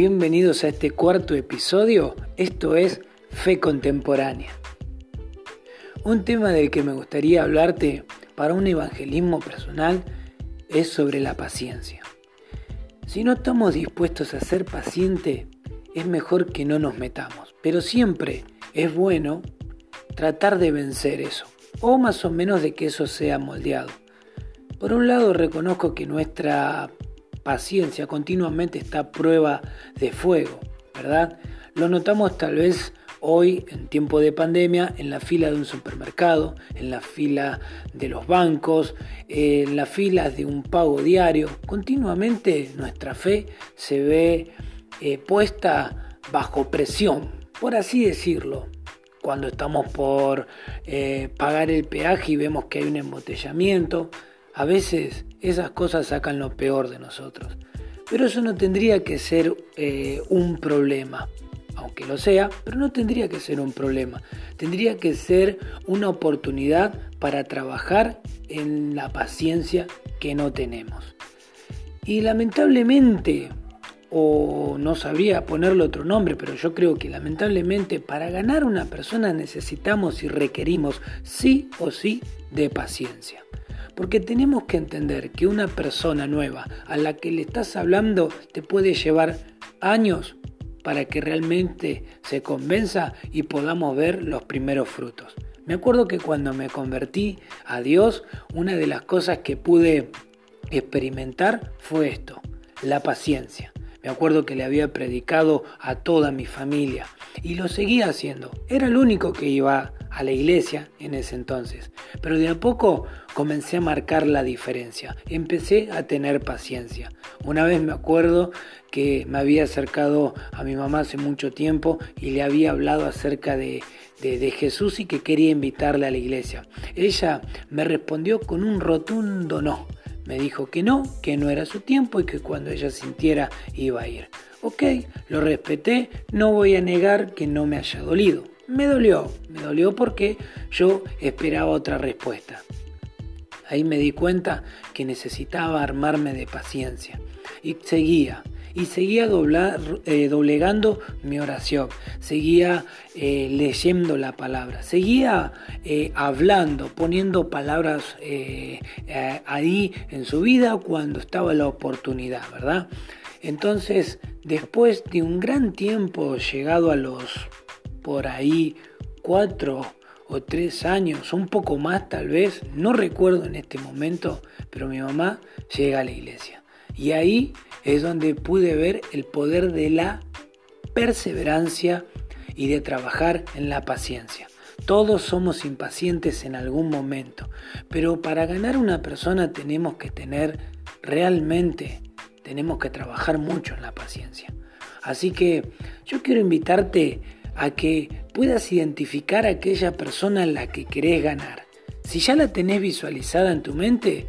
Bienvenidos a este cuarto episodio. Esto es Fe Contemporánea. Un tema del que me gustaría hablarte para un evangelismo personal es sobre la paciencia. Si no estamos dispuestos a ser pacientes, es mejor que no nos metamos. Pero siempre es bueno tratar de vencer eso, o más o menos de que eso sea moldeado. Por un lado reconozco que nuestra paciencia continuamente está a prueba de fuego, ¿verdad? Lo notamos tal vez hoy en tiempo de pandemia en la fila de un supermercado, en la fila de los bancos, en la fila de un pago diario. Continuamente nuestra fe se ve eh, puesta bajo presión, por así decirlo. Cuando estamos por eh, pagar el peaje y vemos que hay un embotellamiento, a veces esas cosas sacan lo peor de nosotros. Pero eso no tendría que ser eh, un problema, aunque lo sea, pero no tendría que ser un problema. Tendría que ser una oportunidad para trabajar en la paciencia que no tenemos. Y lamentablemente, o no sabría ponerle otro nombre, pero yo creo que lamentablemente para ganar una persona necesitamos y requerimos sí o sí de paciencia. Porque tenemos que entender que una persona nueva a la que le estás hablando te puede llevar años para que realmente se convenza y podamos ver los primeros frutos. Me acuerdo que cuando me convertí a Dios, una de las cosas que pude experimentar fue esto, la paciencia. Me acuerdo que le había predicado a toda mi familia y lo seguía haciendo. Era el único que iba a la iglesia en ese entonces. Pero de a poco comencé a marcar la diferencia. Empecé a tener paciencia. Una vez me acuerdo que me había acercado a mi mamá hace mucho tiempo y le había hablado acerca de, de, Jesús y que quería invitarle a la iglesia. Ella me respondió con un rotundo no. Me dijo que no, que no era su tiempo y que cuando ella sintiera iba a ir. Ok, lo respeté, no voy a negar que no me haya dolido. Me dolió, me dolió porque yo esperaba otra respuesta. Ahí me di cuenta que necesitaba armarme de paciencia. Y seguía, y seguía eh, doblegando mi oración, seguía eh, leyendo la palabra, seguía eh, hablando, poniendo palabras ahí en su vida cuando estaba la oportunidad, ¿verdad? Entonces, después de un gran tiempo, llegado a los por ahí cuatro o tres años, un poco más tal vez, no recuerdo en este momento, pero mi mamá llega a la iglesia. Y ahí es donde pude ver el poder de la perseverancia y de trabajar en la paciencia. Todos somos impacientes en algún momento, pero para ganar una persona tenemos que tener realmente, tenemos que trabajar mucho en la paciencia. Así que yo quiero invitarte a que puedas identificar a aquella persona en la que querés ganar. Si ya la tenés visualizada en tu mente,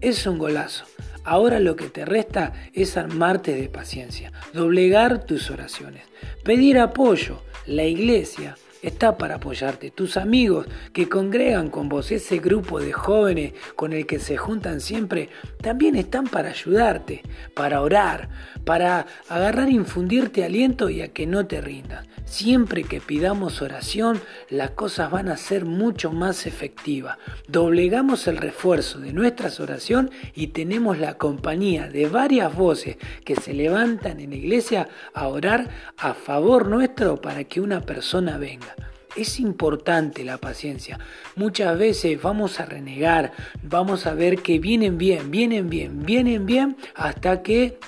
es un golazo. Ahora lo que te resta es armarte de paciencia, doblegar tus oraciones, pedir apoyo. La iglesia está para apoyarte. Tus amigos que congregan con vos, ese grupo de jóvenes con el que se juntan siempre, también están para ayudarte, para orar, para agarrar e infundirte aliento y a que no te rindas. Siempre que pidamos oración, las cosas van a ser mucho más efectivas. Doblegamos el refuerzo de nuestra oración y tenemos la compañía de varias voces que se levantan en la iglesia a orar a favor nuestro para que una persona venga. Es importante la paciencia. Muchas veces vamos a renegar, vamos a ver que vienen bien, vienen bien, vienen bien, hasta que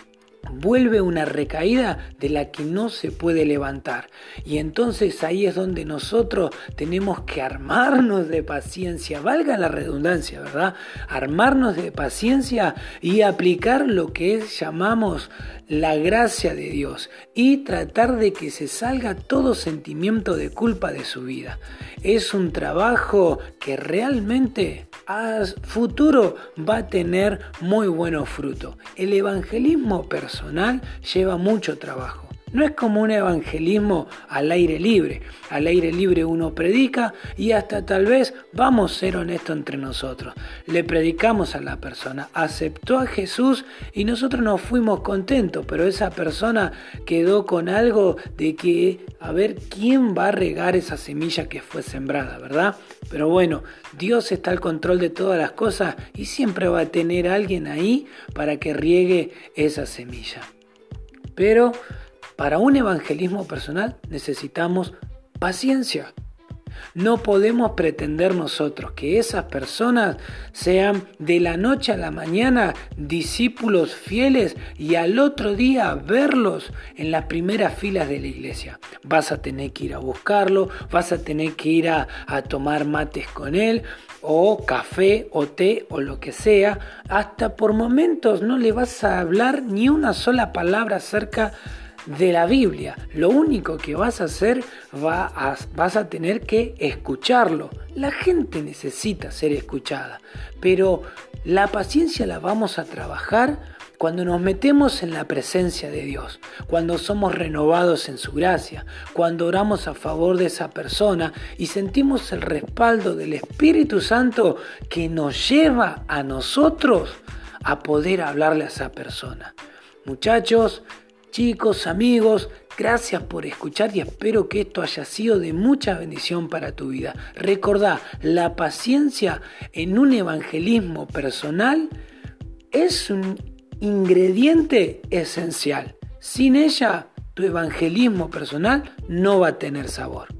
vuelve una recaída de la que no se puede levantar. Y entonces ahí es donde nosotros tenemos que armarnos de paciencia, valga la redundancia, ¿verdad? Armarnos de paciencia y aplicar lo que llamamos la gracia de Dios y tratar de que se salga todo sentimiento de culpa de su vida. Es un trabajo que realmente a futuro va a tener muy buenos frutos. El evangelismo personal lleva mucho trabajo. No es como un evangelismo al aire libre. Al aire libre uno predica y hasta tal vez vamos a ser honestos entre nosotros. Le predicamos a la persona, aceptó a Jesús y nosotros nos fuimos contentos, pero esa persona quedó con algo de que a ver quién va a regar esa semilla que fue sembrada, ¿verdad? Pero bueno, Dios está al control de todas las cosas y siempre va a tener alguien ahí para que riegue esa semilla. Pero para un evangelismo personal necesitamos paciencia. No podemos pretender nosotros que esas personas sean de la noche a la mañana discípulos fieles y al otro día verlos en las primeras filas de la iglesia. Vas a tener que ir a buscarlo, vas a tener que ir a, tomar mates con él o café o té o lo que sea. Hasta por momentos no le vas a hablar ni una sola palabra acerca de la Biblia. Lo único que vas a hacer va a, vas a tener que escucharlo. La gente necesita ser escuchada, pero la paciencia la vamos a trabajar cuando nos metemos en la presencia de Dios, cuando somos renovados en su gracia, cuando oramos a favor de esa persona y sentimos el respaldo del Espíritu Santo que nos lleva a nosotros a poder hablarle a esa persona. Muchachos, Chicos, amigos, gracias por escuchar y espero que esto haya sido de mucha bendición para tu vida. Recordá, la paciencia en un evangelismo personal es un ingrediente esencial. Sin ella, tu evangelismo personal no va a tener sabor.